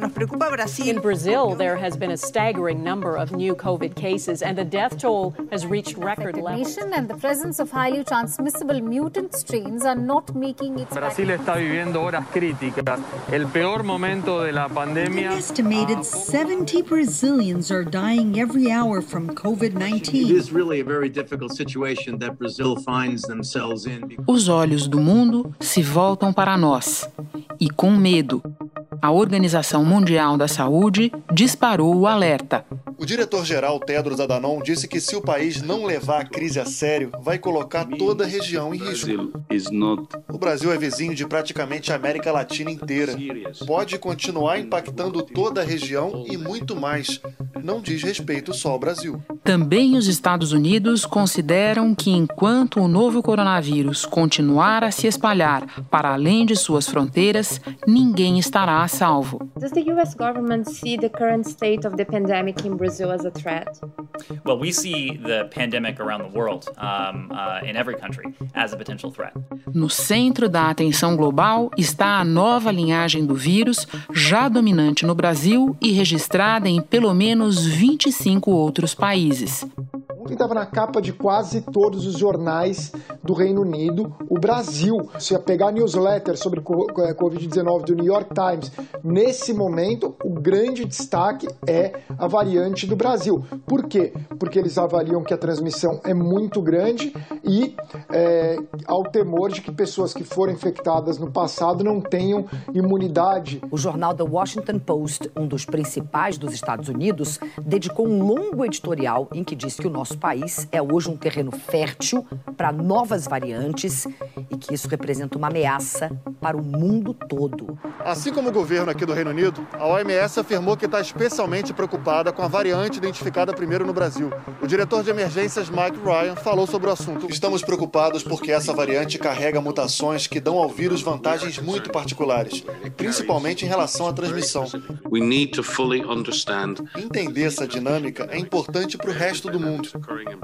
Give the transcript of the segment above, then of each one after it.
Nos preocupa Brasil. In Brazil, there has been a staggering number of new COVID cases, and the death toll has reached record levels. And the presence of highly transmissible mutant strains are not making its Brasil está viviendo horas críticas, el peor momento de la pandemia. An estimated 70 Brazilians are dying every hour from COVID-19. It is really a very difficult situation that Brazil finds themselves in. Os olhos do mundo se voltam para nós e com medo. A Organização Mundial da Saúde disparou o alerta. O diretor-geral Tedros Adhanom disse que se o país não levar a crise a sério, vai colocar toda a região em risco. O Brasil é vizinho de praticamente a América Latina inteira. Pode continuar impactando toda a região e muito mais. Não diz respeito só ao Brasil. Também os Estados Unidos consideram que enquanto o novo coronavírus continuar a se espalhar para além de suas fronteiras, ninguém estará a salvo. Does the US government see the current state of the pandemic in Brazil as a threat? Well, we see the pandemic around the world, um, uh, in every country, as a potential threat. No centro da atenção global está a nova linhagem do vírus, já dominante no Brasil e registrada em pelo menos 25 outros países. Que estava na capa de quase todos os jornais do Reino Unido, o Brasil. Se ia pegar newsletter sobre Covid-19 do New York Times, nesse momento o grande destaque é a variante do Brasil. Por quê? Porque eles avaliam que a transmissão é muito grande e é, ao temor de que pessoas que foram infectadas no passado não tenham imunidade. O jornal The Washington Post, um dos principais dos Estados Unidos, dedicou um longo editorial em que diz que o nosso país é hoje um terreno fértil para novas variantes e que isso representa uma ameaça para o mundo todo. Assim como o governo aqui do Reino Unido, a OMS afirmou que está especialmente preocupada com a variante identificada primeiro no Brasil. O diretor de emergências Mike Ryan falou sobre o assunto. Estamos preocupados porque essa variante carrega mutações que dão ao vírus vantagens muito particulares, principalmente em relação à transmissão. Entender essa dinâmica é importante para o resto do mundo.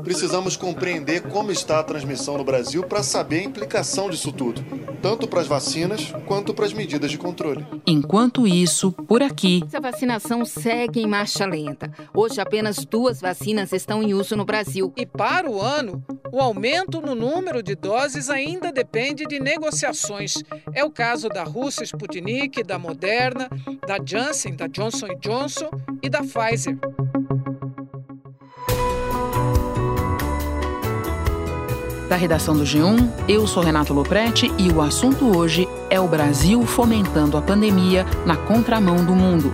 Precisamos compreender como está a transmissão no Brasil para saber a implicação disso tudo, tanto para as vacinas quanto para as medidas de controle. Enquanto isso, por aqui. A vacinação segue em marcha lenta. Hoje, apenas duas vacinas estão em uso no Brasil. E para o ano, o aumento no número de doses ainda depende de negociações. É o caso da Rússia Sputnik, da Moderna, da Janssen, da Johnson Johnson e da Pfizer. Da redação do G1, eu sou Renato Loprete e o assunto hoje é o Brasil fomentando a pandemia na contramão do mundo.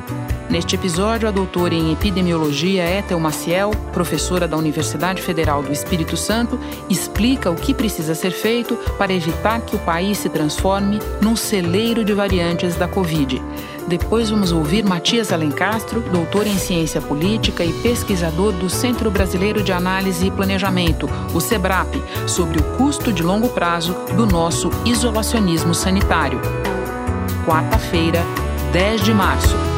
Neste episódio, a doutora em epidemiologia Ethel Maciel, professora da Universidade Federal do Espírito Santo, explica o que precisa ser feito para evitar que o país se transforme num celeiro de variantes da Covid. Depois vamos ouvir Matias Alencastro, doutor em ciência política e pesquisador do Centro Brasileiro de Análise e Planejamento, o SEBRAP, sobre o custo de longo prazo do nosso isolacionismo sanitário. Quarta-feira, 10 de março.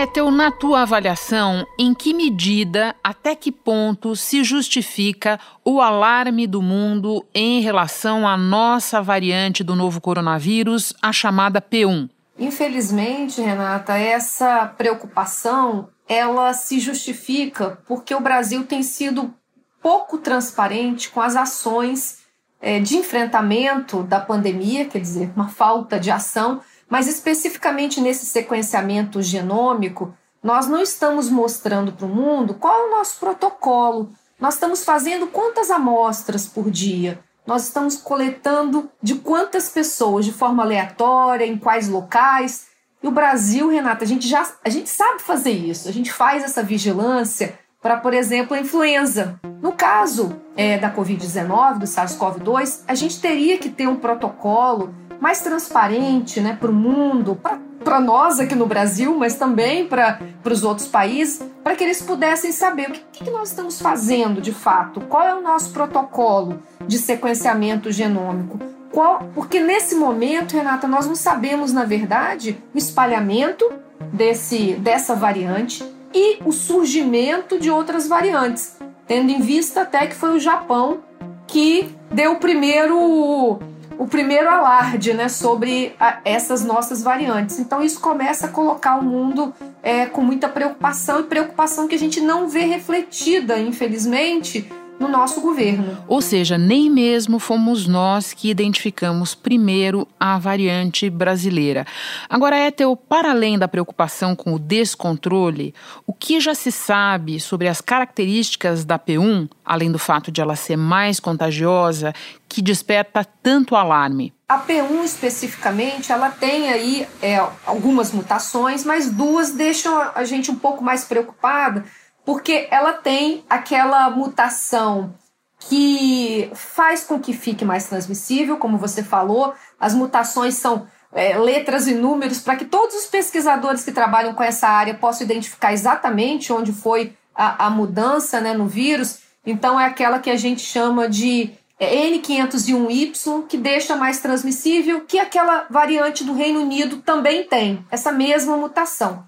Ethel, na tua avaliação, em que medida, até que ponto se justifica o alarme do mundo em relação à nossa variante do novo coronavírus, a chamada P1? Infelizmente, Renata, essa preocupação ela se justifica porque o Brasil tem sido pouco transparente com as ações é, de enfrentamento da pandemia, quer dizer, uma falta de ação mas especificamente nesse sequenciamento genômico, nós não estamos mostrando para o mundo qual é o nosso protocolo. Nós estamos fazendo quantas amostras por dia? Nós estamos coletando de quantas pessoas, de forma aleatória, em quais locais. E o Brasil, Renata, a gente já a gente sabe fazer isso. A gente faz essa vigilância para, por exemplo, a influenza. No caso é, da Covid-19, do SARS-CoV-2, a gente teria que ter um protocolo mais transparente né, para o mundo, para nós aqui no Brasil, mas também para os outros países, para que eles pudessem saber o que, que nós estamos fazendo de fato, qual é o nosso protocolo de sequenciamento genômico. Qual, porque nesse momento, Renata, nós não sabemos, na verdade, o espalhamento desse, dessa variante e o surgimento de outras variantes. tendo em vista até que foi o Japão que deu o primeiro o primeiro alarde né, sobre a, essas nossas variantes. Então, isso começa a colocar o mundo é, com muita preocupação e preocupação que a gente não vê refletida, infelizmente, no nosso governo. Ou seja, nem mesmo fomos nós que identificamos primeiro a variante brasileira. Agora, Ethel, para além da preocupação com o descontrole, o que já se sabe sobre as características da P1, além do fato de ela ser mais contagiosa, que desperta tanto alarme? A P1 especificamente, ela tem aí é, algumas mutações, mas duas deixam a gente um pouco mais preocupada porque ela tem aquela mutação que faz com que fique mais transmissível, como você falou, as mutações são é, letras e números para que todos os pesquisadores que trabalham com essa área possam identificar exatamente onde foi a, a mudança né, no vírus. Então, é aquela que a gente chama de é, N501Y, que deixa mais transmissível, que aquela variante do Reino Unido também tem, essa mesma mutação.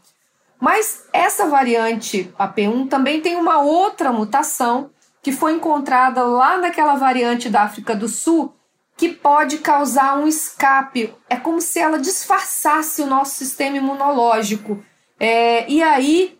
Mas essa variante AP1 também tem uma outra mutação que foi encontrada lá naquela variante da África do Sul que pode causar um escape. É como se ela disfarçasse o nosso sistema imunológico. É, e aí,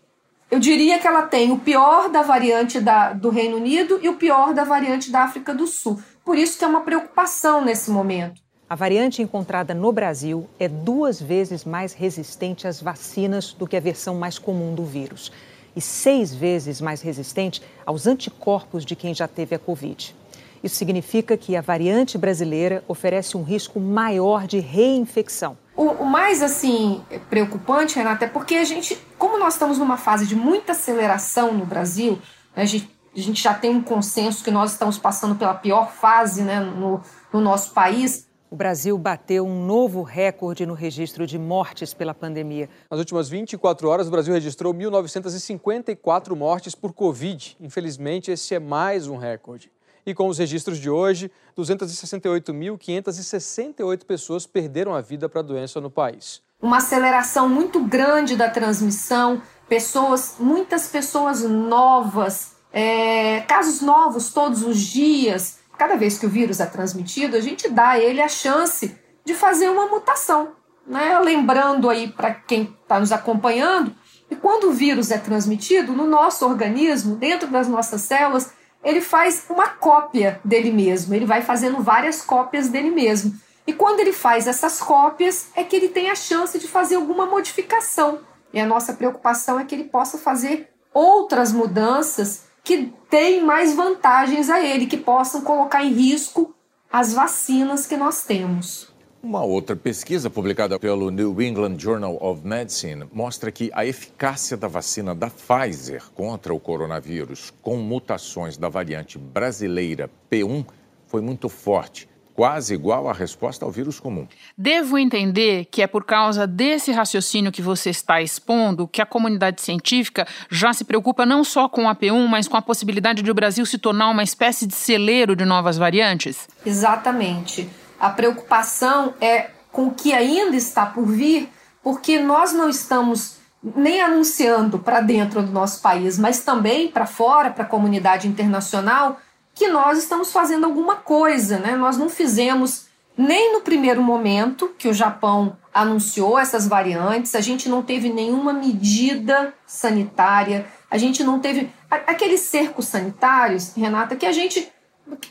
eu diria que ela tem o pior da variante da, do Reino Unido e o pior da variante da África do Sul. Por isso que é uma preocupação nesse momento. A variante encontrada no Brasil é duas vezes mais resistente às vacinas do que a versão mais comum do vírus e seis vezes mais resistente aos anticorpos de quem já teve a Covid. Isso significa que a variante brasileira oferece um risco maior de reinfecção. O, o, mais assim preocupante, Renata, é porque a gente, como nós estamos numa fase de muita aceleração no Brasil, a gente, a gente já tem um consenso que nós estamos passando pela pior fase né, no, no nosso país. O Brasil bateu um novo recorde no registro de mortes pela pandemia. Nas últimas 24 horas, o Brasil registrou 1.954 mortes por Covid. Infelizmente, esse é mais um recorde. E com os registros de hoje, 268.568 pessoas perderam a vida para a doença no país. Uma aceleração muito grande da transmissão, pessoas, muitas pessoas novas, é, casos novos todos os dias cada vez que o vírus é transmitido, a gente dá a ele a chance de fazer uma mutação. Né? Lembrando aí para quem está nos acompanhando, que quando o vírus é transmitido, no nosso organismo, dentro das nossas células, ele faz uma cópia dele mesmo, ele vai fazendo várias cópias dele mesmo. E quando ele faz essas cópias, é que ele tem a chance de fazer alguma modificação. E a nossa preocupação é que ele possa fazer outras mudanças que têm mais vantagens a ele, que possam colocar em risco as vacinas que nós temos. Uma outra pesquisa publicada pelo New England Journal of Medicine mostra que a eficácia da vacina da Pfizer contra o coronavírus, com mutações da variante brasileira P1, foi muito forte quase igual à resposta ao vírus comum. Devo entender que é por causa desse raciocínio que você está expondo que a comunidade científica já se preocupa não só com a P1, mas com a possibilidade de o Brasil se tornar uma espécie de celeiro de novas variantes? Exatamente. A preocupação é com o que ainda está por vir, porque nós não estamos nem anunciando para dentro do nosso país, mas também para fora, para a comunidade internacional, que nós estamos fazendo alguma coisa, né? Nós não fizemos nem no primeiro momento que o Japão anunciou essas variantes, a gente não teve nenhuma medida sanitária, a gente não teve aqueles cercos sanitários, Renata, que a gente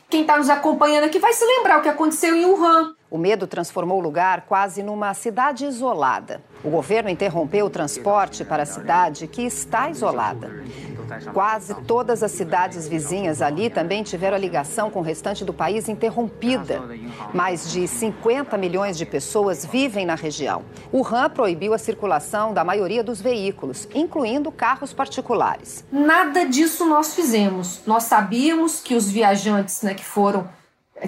quem está nos acompanhando aqui vai se lembrar o que aconteceu em Wuhan. O medo transformou o lugar quase numa cidade isolada. O governo interrompeu o transporte para a cidade, que está isolada. Quase todas as cidades vizinhas ali também tiveram a ligação com o restante do país interrompida. Mais de 50 milhões de pessoas vivem na região. O RAM proibiu a circulação da maioria dos veículos, incluindo carros particulares. Nada disso nós fizemos. Nós sabíamos que os viajantes né, que foram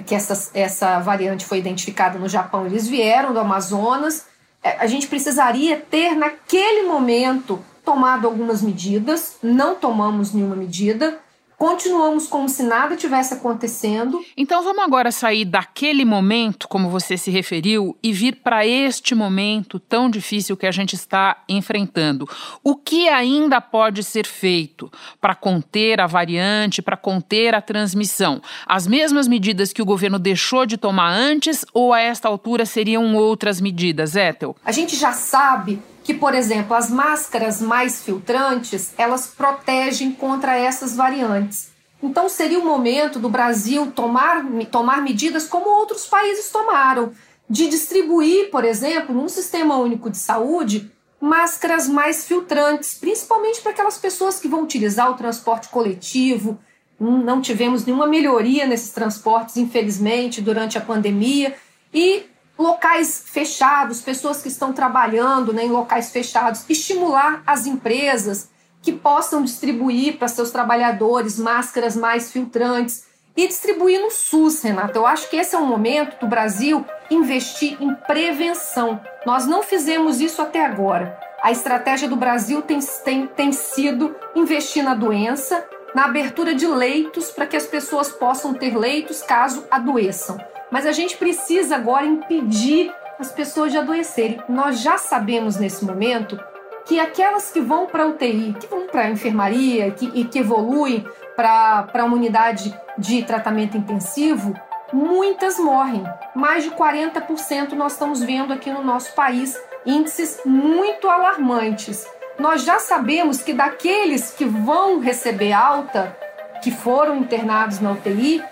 que essa, essa variante foi identificada no Japão, eles vieram do Amazonas. É, a gente precisaria ter, naquele momento, tomado algumas medidas, não tomamos nenhuma medida. Continuamos como se nada tivesse acontecendo. Então vamos agora sair daquele momento, como você se referiu, e vir para este momento tão difícil que a gente está enfrentando. O que ainda pode ser feito para conter a variante, para conter a transmissão? As mesmas medidas que o governo deixou de tomar antes ou a esta altura seriam outras medidas, Ethel? A gente já sabe que, por exemplo, as máscaras mais filtrantes, elas protegem contra essas variantes. Então seria o momento do Brasil tomar, tomar medidas como outros países tomaram, de distribuir, por exemplo, num sistema único de saúde, máscaras mais filtrantes, principalmente para aquelas pessoas que vão utilizar o transporte coletivo. Não tivemos nenhuma melhoria nesses transportes, infelizmente, durante a pandemia. E locais fechados, pessoas que estão trabalhando né, em locais fechados, estimular as empresas que possam distribuir para seus trabalhadores máscaras mais filtrantes e distribuir no SUS, Renata. Eu acho que esse é o momento do Brasil investir em prevenção. Nós não fizemos isso até agora. A estratégia do Brasil tem, tem, tem sido investir na doença, na abertura de leitos para que as pessoas possam ter leitos caso adoeçam. Mas a gente precisa agora impedir as pessoas de adoecerem. Nós já sabemos nesse momento que aquelas que vão para UTI, que vão para a enfermaria que, e que evoluem para uma unidade de tratamento intensivo, muitas morrem. Mais de 40% nós estamos vendo aqui no nosso país, índices muito alarmantes. Nós já sabemos que daqueles que vão receber alta, que foram internados na UTI,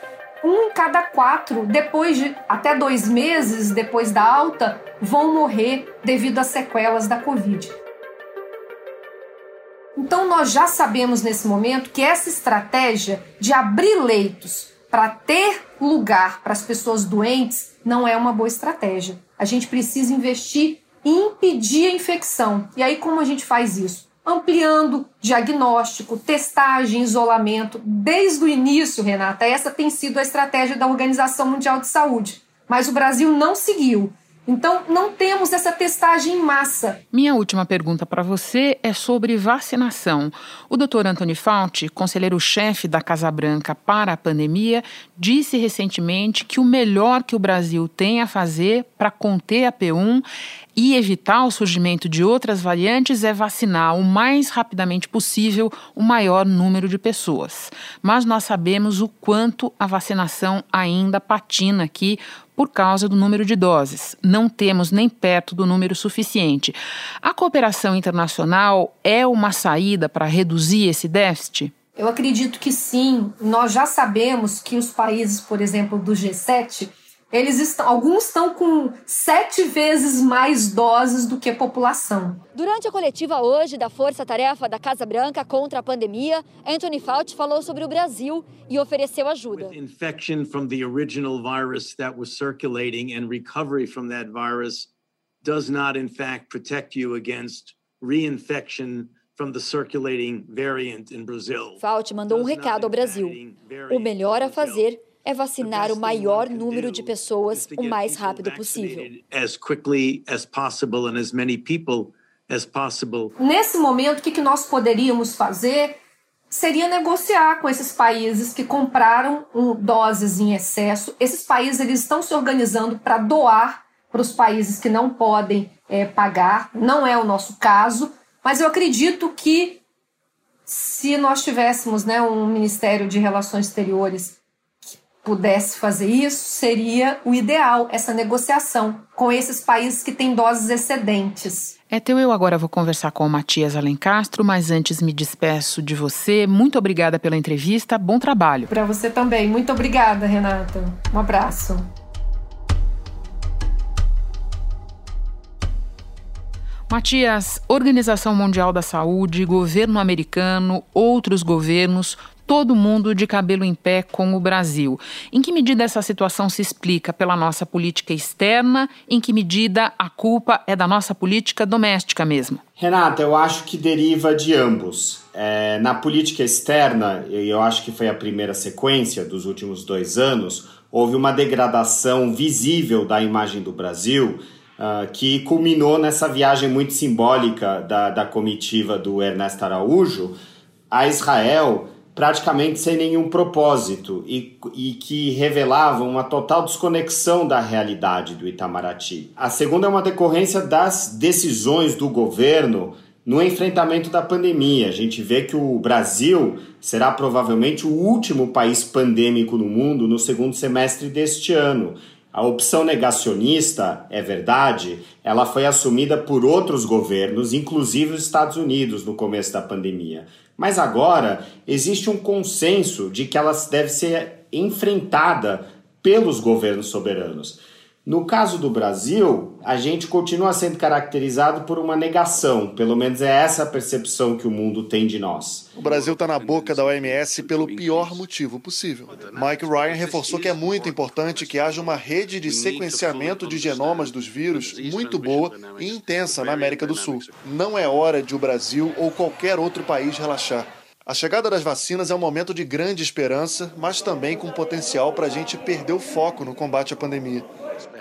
um em cada quatro, depois de até dois meses depois da alta, vão morrer devido às sequelas da Covid. Então, nós já sabemos nesse momento que essa estratégia de abrir leitos para ter lugar para as pessoas doentes não é uma boa estratégia. A gente precisa investir em impedir a infecção. E aí, como a gente faz isso? Ampliando diagnóstico, testagem, isolamento. Desde o início, Renata, essa tem sido a estratégia da Organização Mundial de Saúde. Mas o Brasil não seguiu. Então, não temos essa testagem em massa. Minha última pergunta para você é sobre vacinação. O Dr. Anthony Fauci, conselheiro-chefe da Casa Branca para a pandemia, disse recentemente que o melhor que o Brasil tem a fazer para conter a P1 e evitar o surgimento de outras variantes é vacinar o mais rapidamente possível o maior número de pessoas. Mas nós sabemos o quanto a vacinação ainda patina aqui por causa do número de doses. Não temos nem perto do número suficiente. A cooperação internacional é uma saída para reduzir esse déficit? Eu acredito que sim. Nós já sabemos que os países, por exemplo, do G7, eles estão, alguns estão com sete vezes mais doses do que a população. Durante a coletiva hoje da Força Tarefa da Casa Branca contra a pandemia, Anthony Fauci falou sobre o Brasil e ofereceu ajuda. With infection from the original virus that was circulating and recovery from that virus does not in fact protect you against reinfection from the circulating variant in Brazil. Fauci mandou um recado ao Brasil. O melhor a fazer é vacinar o maior número de pessoas o mais rápido possível. Nesse momento, o que nós poderíamos fazer seria negociar com esses países que compraram doses em excesso. Esses países eles estão se organizando para doar para os países que não podem é, pagar. Não é o nosso caso, mas eu acredito que se nós tivéssemos né, um Ministério de Relações Exteriores pudesse fazer isso, seria o ideal, essa negociação com esses países que têm doses excedentes. É teu eu agora vou conversar com o Matias Alencastro, mas antes me despeço de você. Muito obrigada pela entrevista, bom trabalho. Para você também. Muito obrigada, Renata. Um abraço. Matias, Organização Mundial da Saúde, governo americano, outros governos, todo mundo de cabelo em pé com o Brasil. Em que medida essa situação se explica pela nossa política externa? Em que medida a culpa é da nossa política doméstica mesmo? Renata, eu acho que deriva de ambos. É, na política externa, e eu acho que foi a primeira sequência dos últimos dois anos, houve uma degradação visível da imagem do Brasil. Uh, que culminou nessa viagem muito simbólica da, da comitiva do Ernesto Araújo a Israel praticamente sem nenhum propósito e, e, que revelavam uma total desconexão da realidade do Itamaraty. A segunda é uma decorrência das decisões do governo no enfrentamento da pandemia. A gente vê que o Brasil será provavelmente o último país pandêmico no mundo no segundo semestre deste ano. A opção negacionista, é verdade, ela foi assumida por outros governos, inclusive os Estados Unidos, no começo da pandemia. Mas agora existe um consenso de que ela deve ser enfrentada pelos governos soberanos. No caso do Brasil, a gente continua sendo caracterizado por uma negação, pelo menos é essa a percepção que o mundo tem de nós. O Brasil está na boca da OMS pelo pior motivo possível. Mike Ryan reforçou que é muito importante que haja uma rede de sequenciamento de genomas dos vírus muito boa e intensa na América do Sul. Não é hora de o Brasil ou qualquer outro país relaxar. A chegada das vacinas é um momento de grande esperança, mas também com potencial para a gente perder o foco no combate à pandemia.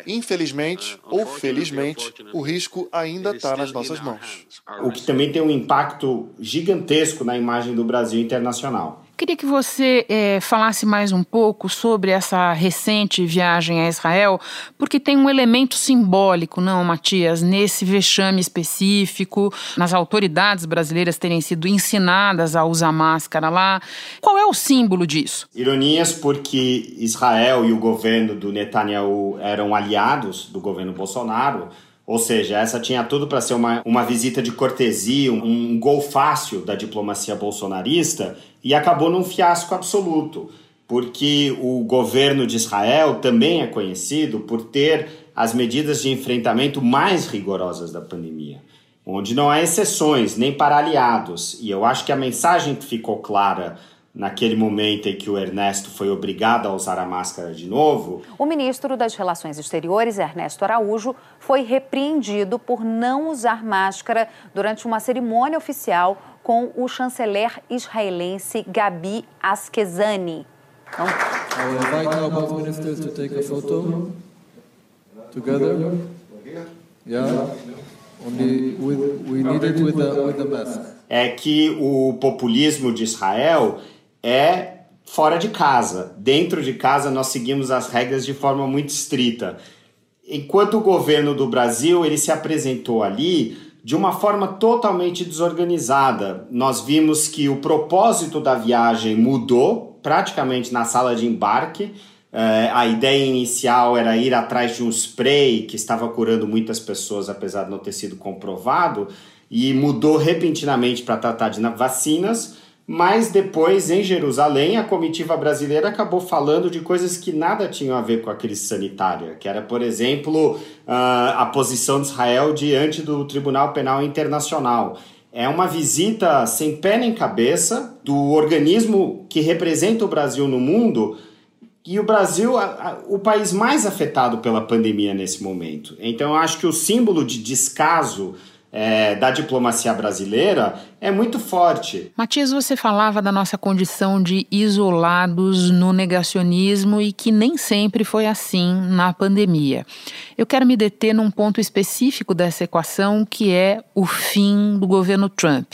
Infelizmente ou felizmente, o risco ainda está nas nossas mãos. O que também tem um impacto gigantesco na imagem do Brasil internacional. Queria que você é, falasse mais um pouco sobre essa recente viagem a Israel, porque tem um elemento simbólico, não, Matias, nesse vexame específico, nas autoridades brasileiras terem sido ensinadas a usar máscara lá. Qual é o símbolo disso? Ironias, porque Israel e o governo do Netanyahu eram aliados do governo Bolsonaro. Ou seja, essa tinha tudo para ser uma, uma visita de cortesia, um, um gol fácil da diplomacia bolsonarista, e acabou num fiasco absoluto, porque o governo de Israel também é conhecido por ter as medidas de enfrentamento mais rigorosas da pandemia, onde não há exceções nem para aliados. E eu acho que a mensagem que ficou clara naquele momento em que o Ernesto foi obrigado a usar a máscara de novo. O ministro das Relações Exteriores, Ernesto Araújo, foi repreendido por não usar máscara durante uma cerimônia oficial com o chanceler israelense Gabi Askezani. Então... I will invite now both ministers to take a photo together. Yeah. Only with, we need it with the, with the mask. É que o populismo de Israel é fora de casa. Dentro de casa nós seguimos as regras de forma muito estrita. Enquanto o governo do Brasil ele se apresentou ali de uma forma totalmente desorganizada. Nós vimos que o propósito da viagem mudou praticamente na sala de embarque. É, a ideia inicial era ir atrás de um spray que estava curando muitas pessoas, apesar de não ter sido comprovado, e mudou repentinamente para tratar de vacinas mas depois em Jerusalém a comitiva brasileira acabou falando de coisas que nada tinham a ver com a crise sanitária, que era, por exemplo, a posição de Israel diante do Tribunal Penal Internacional. É uma visita sem pé nem cabeça do organismo que representa o Brasil no mundo e o Brasil, o país mais afetado pela pandemia nesse momento. Então, eu acho que o símbolo de descaso é, da diplomacia brasileira é muito forte. Matias, você falava da nossa condição de isolados no negacionismo e que nem sempre foi assim na pandemia. Eu quero me deter num ponto específico dessa equação, que é o fim do governo Trump.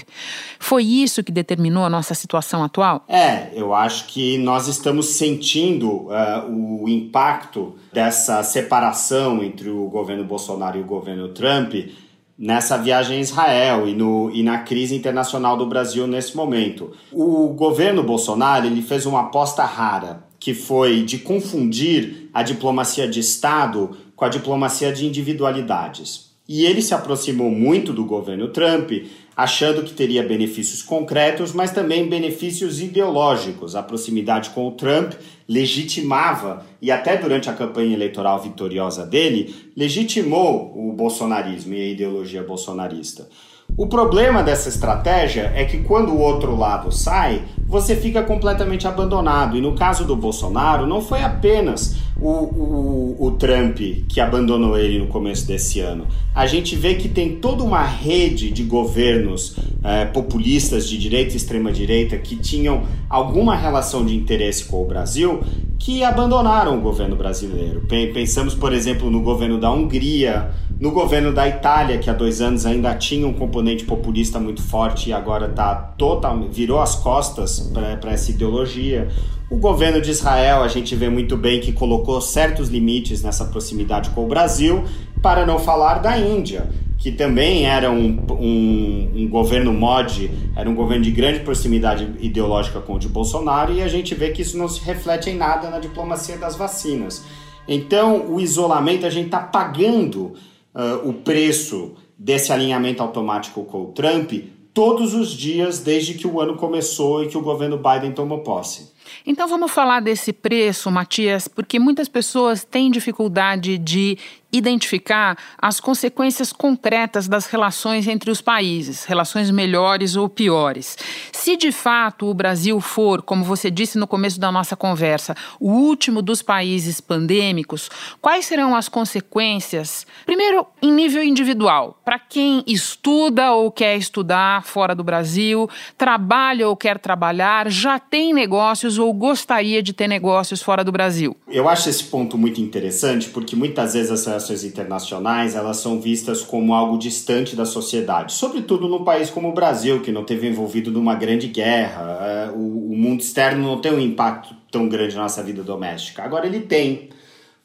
Foi isso que determinou a nossa situação atual? É, eu acho que nós estamos sentindo uh, o impacto dessa separação entre o governo Bolsonaro e o governo Trump nessa viagem a Israel e, no, e na crise internacional do Brasil nesse momento. O governo Bolsonaro ele fez uma aposta rara, que foi de confundir a diplomacia de Estado com a diplomacia de individualidades. E ele se aproximou muito do governo Trump, achando que teria benefícios concretos, mas também benefícios ideológicos. A proximidade com o Trump legitimava, e até durante a campanha eleitoral vitoriosa dele, legitimou o bolsonarismo e a ideologia bolsonarista. O problema dessa estratégia é que quando o outro lado sai, você fica completamente abandonado. E no caso do Bolsonaro, não foi apenas o, o, o Trump que abandonou ele no começo desse ano. A gente vê que tem toda uma rede de governos é, populistas de direita e extrema-direita que tinham alguma relação de interesse com o Brasil que abandonaram o governo brasileiro. Pensamos, por exemplo, no governo da Hungria, No governo da Itália, que há dois anos ainda tinha um componente populista muito forte e agora tá total, virou as costas para essa ideologia. O governo de Israel, a gente vê muito bem que colocou certos limites nessa proximidade com o Brasil, para não falar da Índia, que também era um, um, um, governo mod, era um governo de grande proximidade ideológica com o de Bolsonaro, e a gente vê que isso não se reflete em nada na diplomacia das vacinas. Então, o isolamento, a gente está pagando uh, o preço desse alinhamento automático com o Trump todos os dias desde que o ano começou e que o governo Biden tomou posse. Então vamos falar desse preço, Matias, porque muitas pessoas têm dificuldade de identificar as consequências concretas das relações entre os países, relações melhores ou piores. Se de fato o Brasil for, como você disse no começo da nossa conversa, o último dos países pandêmicos, quais serão as consequências? Primeiro, em nível individual, para quem estuda ou quer estudar fora do Brasil, trabalha ou quer trabalhar, já tem negócios ou gostaria de ter negócios fora do Brasil. Eu acho esse ponto muito interessante porque muitas vezes essa internacionais elas são vistas como algo distante da sociedade, sobretudo num país como o Brasil, que não teve envolvido numa grande guerra. É, o, o mundo externo não tem um impacto tão grande na nossa vida doméstica. Agora ele tem.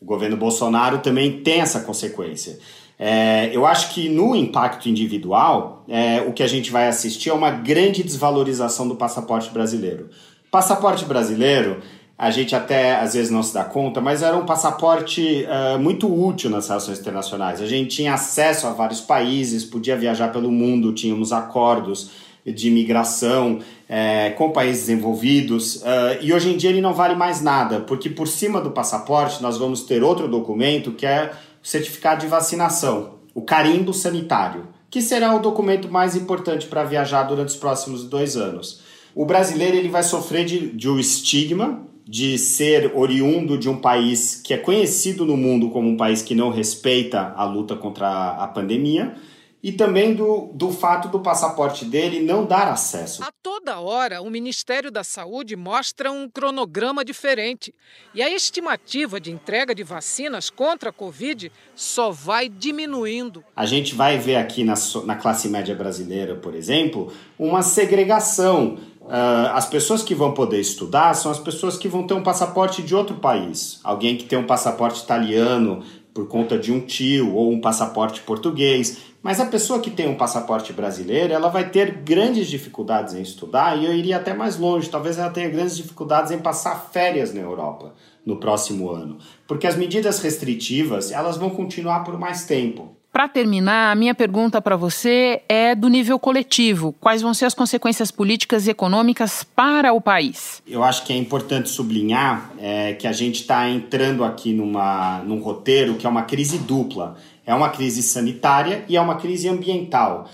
O governo Bolsonaro também tem essa consequência. É, eu acho que no impacto individual, é, o que a gente vai assistir é uma grande desvalorização do passaporte brasileiro. Passaporte brasileiro a gente até às vezes não se dá conta, mas era um passaporte uh, muito útil nas relações internacionais. A gente tinha acesso a vários países, podia viajar pelo mundo, tínhamos acordos de imigração é, com países envolvidos, uh, e hoje em dia ele não vale mais nada, porque por cima do passaporte nós vamos ter outro documento que é o certificado de vacinação, o carimbo sanitário, que será o documento mais importante para viajar durante os próximos dois anos. O brasileiro ele vai sofrer de, de um estigma de ser oriundo de um país que é conhecido no mundo como um país que não respeita a luta contra a pandemia e também do, do fato do passaporte dele não dar acesso. A toda hora, o Ministério da Saúde mostra um cronograma diferente e a estimativa de entrega de vacinas contra a Covid só vai diminuindo. A gente vai ver aqui na, na classe média brasileira, por exemplo, uma segregação Uh, as pessoas que vão poder estudar são as pessoas que vão ter um passaporte de outro país. Alguém que tem um passaporte italiano por conta de um tio ou um passaporte português. Mas a pessoa que tem um passaporte brasileiro, ela vai ter grandes dificuldades em estudar e eu iria até mais longe. Talvez ela tenha grandes dificuldades em passar férias na Europa no próximo ano, porque as medidas restritivas elas vão continuar por mais tempo. Para terminar, a minha pergunta para você é do nível coletivo. Quais vão ser as consequências políticas e econômicas para o país? Eu acho que é importante sublinhar é, que a gente está entrando aqui numa, num roteiro que é uma crise dupla. É uma crise sanitária e é uma crise ambiental.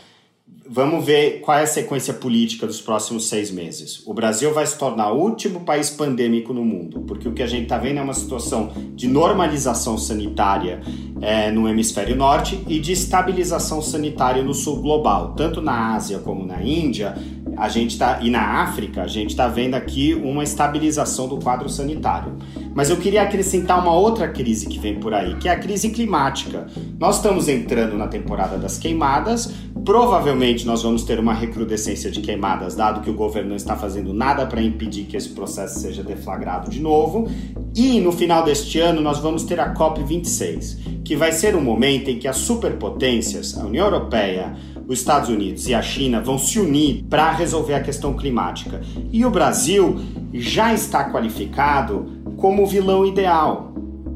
Vamos ver qual é a sequência política dos próximos seis meses. O Brasil vai se tornar o último país pandêmico no mundo, porque o que a gente está vendo é uma situação de normalização sanitária é, no hemisfério norte e de estabilização sanitária no sul global, tanto na Ásia como na Índia. A gente tá, e na África, a gente está vendo aqui uma estabilização do quadro sanitário. Mas eu queria acrescentar uma outra crise que vem por aí, que é a crise climática. Nós estamos entrando na temporada das queimadas, provavelmente nós vamos ter uma recrudescência de queimadas, dado que o governo não está fazendo nada para impedir que esse processo seja deflagrado de novo. E no final deste ano nós vamos ter a COP26, que vai ser um momento em que as superpotências, a União Europeia, os Estados Unidos e a China vão se unir para resolver a questão climática. E o Brasil já está qualificado como o vilão ideal.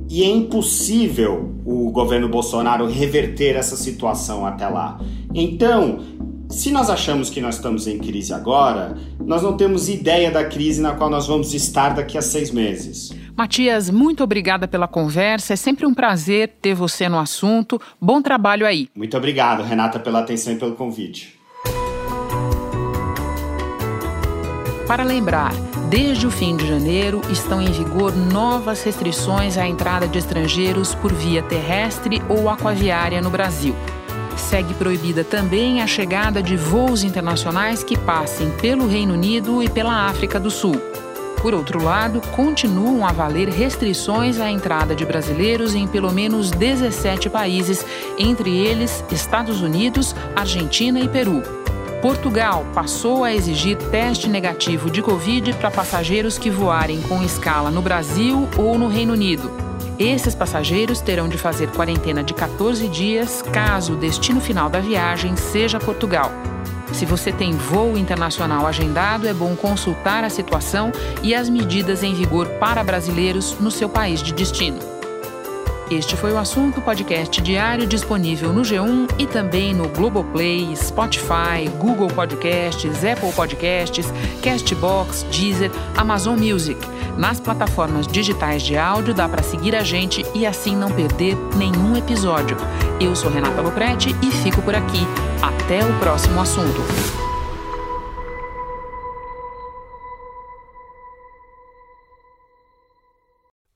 E é impossível o governo Bolsonaro reverter essa situação até lá. Então, se nós achamos que nós estamos em crise agora, nós não temos ideia da crise na qual nós vamos estar daqui a seis meses. Matias, muito obrigada pela conversa. É sempre um prazer ter você no assunto. Bom trabalho aí. Muito obrigado, Renata, pela atenção e pelo convite. Para lembrar, desde o fim de janeiro estão em vigor novas restrições à entrada de estrangeiros por via terrestre ou aquaviária no Brasil. Segue proibida também a chegada de voos internacionais que passem pelo Reino Unido e pela África do Sul. Por outro lado, continuam a valer restrições à entrada de brasileiros em pelo menos 17 países, entre eles Estados Unidos, Argentina e Peru. Portugal passou a exigir teste negativo de Covid para passageiros que voarem com escala no Brasil ou no Reino Unido. Esses passageiros terão de fazer quarentena de 14 dias caso o destino final da viagem seja Portugal. Se você tem voo internacional agendado, é bom consultar a situação e as medidas em vigor para brasileiros no seu país de destino. Este foi o assunto podcast diário disponível no G1 e também no Globoplay, Spotify, Google Podcasts, Apple Podcasts, Castbox, Deezer, Amazon Music. Nas plataformas digitais de áudio dá para seguir a gente e assim não perder nenhum episódio. Eu sou Renata Loprete e fico por aqui. Até o próximo assunto.